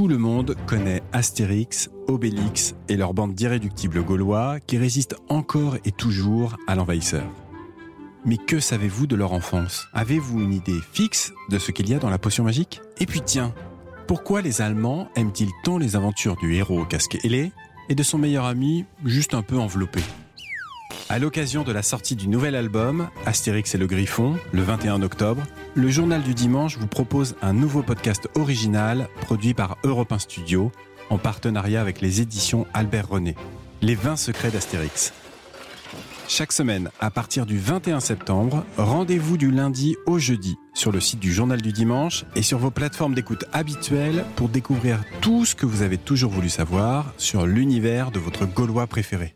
Tout le monde connaît Astérix, Obélix et leur bande d'irréductibles gaulois qui résistent encore et toujours à l'envahisseur. Mais que savez-vous de leur enfance? Avez-vous une idée fixe de ce qu'il y a dans la potion magique? Et puis tiens, pourquoi les Allemands aiment-ils tant les aventures du héros casque ailé et de son meilleur ami juste un peu enveloppé? À l'occasion de la sortie du nouvel album, Astérix et le Griffon, le 21 octobre, le Journal du Dimanche vous propose un nouveau podcast original produit par Europe 1 Studio en partenariat avec les éditions Albert René. Les 20 secrets d'Astérix. Chaque semaine, à partir du 21 septembre, rendez-vous du lundi au jeudi sur le site du Journal du Dimanche et sur vos plateformes d'écoute habituelles pour découvrir tout ce que vous avez toujours voulu savoir sur l'univers de votre Gaulois préféré.